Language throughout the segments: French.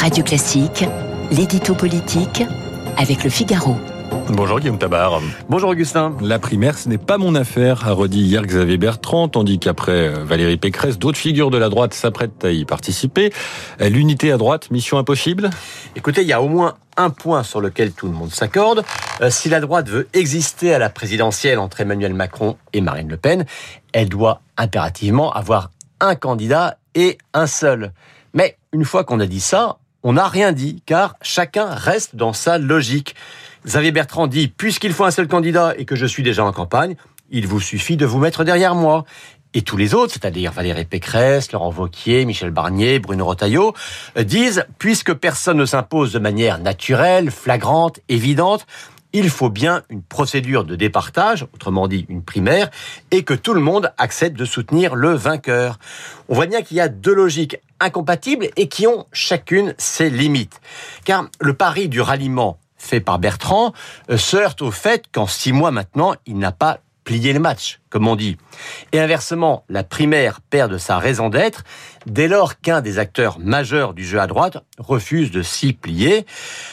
Radio Classique, l'édito politique avec le Figaro. Bonjour Guillaume Tabar. Bonjour Augustin. La primaire, ce n'est pas mon affaire, a redit hier Xavier Bertrand, tandis qu'après euh, Valérie Pécresse, d'autres figures de la droite s'apprêtent à y participer. Euh, l'unité à droite, mission impossible? Écoutez, il y a au moins un point sur lequel tout le monde s'accorde. Euh, si la droite veut exister à la présidentielle entre Emmanuel Macron et Marine Le Pen, elle doit impérativement avoir un candidat et un seul. Mais une fois qu'on a dit ça, on n'a rien dit, car chacun reste dans sa logique. Xavier Bertrand dit, puisqu'il faut un seul candidat et que je suis déjà en campagne, il vous suffit de vous mettre derrière moi. Et tous les autres, c'est-à-dire Valérie Pécresse, Laurent Vauquier, Michel Barnier, Bruno Retailleau, disent, puisque personne ne s'impose de manière naturelle, flagrante, évidente, il faut bien une procédure de départage, autrement dit une primaire, et que tout le monde accepte de soutenir le vainqueur. On voit bien qu'il y a deux logiques incompatibles et qui ont chacune ses limites. Car le pari du ralliement fait par Bertrand euh, se heurte au fait qu'en six mois maintenant, il n'a pas plier le match, comme on dit. Et inversement, la primaire perd de sa raison d'être dès lors qu'un des acteurs majeurs du jeu à droite refuse de s'y plier.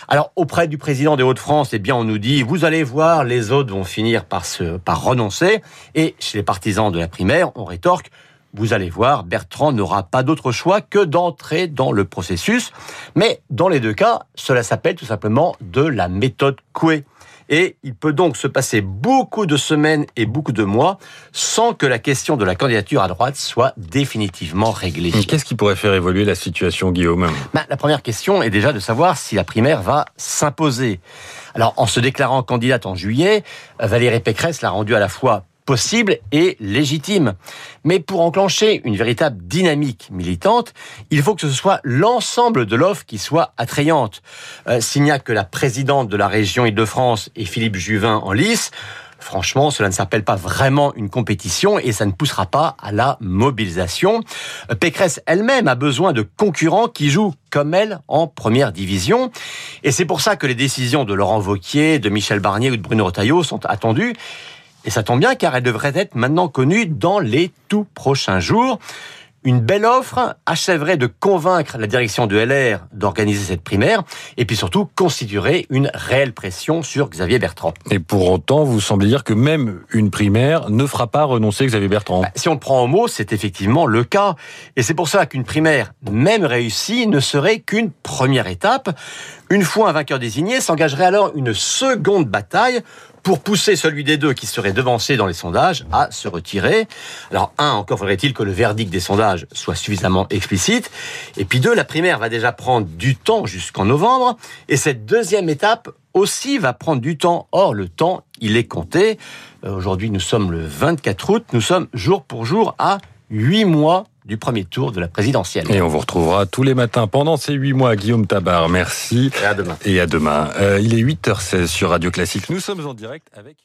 Alors, auprès du président des Hauts-de-France, eh bien, on nous dit, vous allez voir, les autres vont finir par se, par renoncer. Et chez les partisans de la primaire, on rétorque, vous allez voir, Bertrand n'aura pas d'autre choix que d'entrer dans le processus. Mais dans les deux cas, cela s'appelle tout simplement de la méthode Coué. Et il peut donc se passer beaucoup de semaines et beaucoup de mois sans que la question de la candidature à droite soit définitivement réglée. Qu'est-ce qui pourrait faire évoluer la situation, Guillaume? Bah, La première question est déjà de savoir si la primaire va s'imposer. Alors, en se déclarant candidate en juillet, Valérie Pécresse l'a rendue à la fois possible et légitime. Mais pour enclencher une véritable dynamique militante, il faut que ce soit l'ensemble de l'offre qui soit attrayante. Euh, S'il n'y a que la présidente de la région Île-de-France et Philippe Juvin en lice, Franchement, cela ne s'appelle pas vraiment une compétition et ça ne poussera pas à la mobilisation. Euh, Pécresse elle-même a besoin de concurrents qui jouent comme elle en première division. Et c'est pour ça que les décisions de Laurent Vauquier, de Michel Barnier ou de Bruno Retailleau sont attendues. Et ça tombe bien car elle devrait être maintenant connue dans les tout prochains jours. Une belle offre achèverait de convaincre la direction de LR d'organiser cette primaire et puis surtout constituerait une réelle pression sur Xavier Bertrand. Et pour autant, vous semblez dire que même une primaire ne fera pas renoncer Xavier Bertrand. Bah, si on le prend au mot, c'est effectivement le cas. Et c'est pour ça qu'une primaire, même réussie, ne serait qu'une première étape. Une fois un vainqueur désigné, s'engagerait alors une seconde bataille pour pousser celui des deux qui serait devancé dans les sondages à se retirer. Alors, un, encore faudrait-il que le verdict des sondages soit suffisamment explicite. Et puis deux, la primaire va déjà prendre du temps jusqu'en novembre. Et cette deuxième étape aussi va prendre du temps. Or, le temps, il est compté. Euh, aujourd'hui, nous sommes le 24 août. Nous sommes jour pour jour à huit mois du premier tour de la présidentielle. Et on vous retrouvera tous les matins pendant ces huit mois, Guillaume Tabar. Merci. Et à demain. Et à demain. Euh, il est 8h16 sur Radio Classique. Nous sommes en direct avec...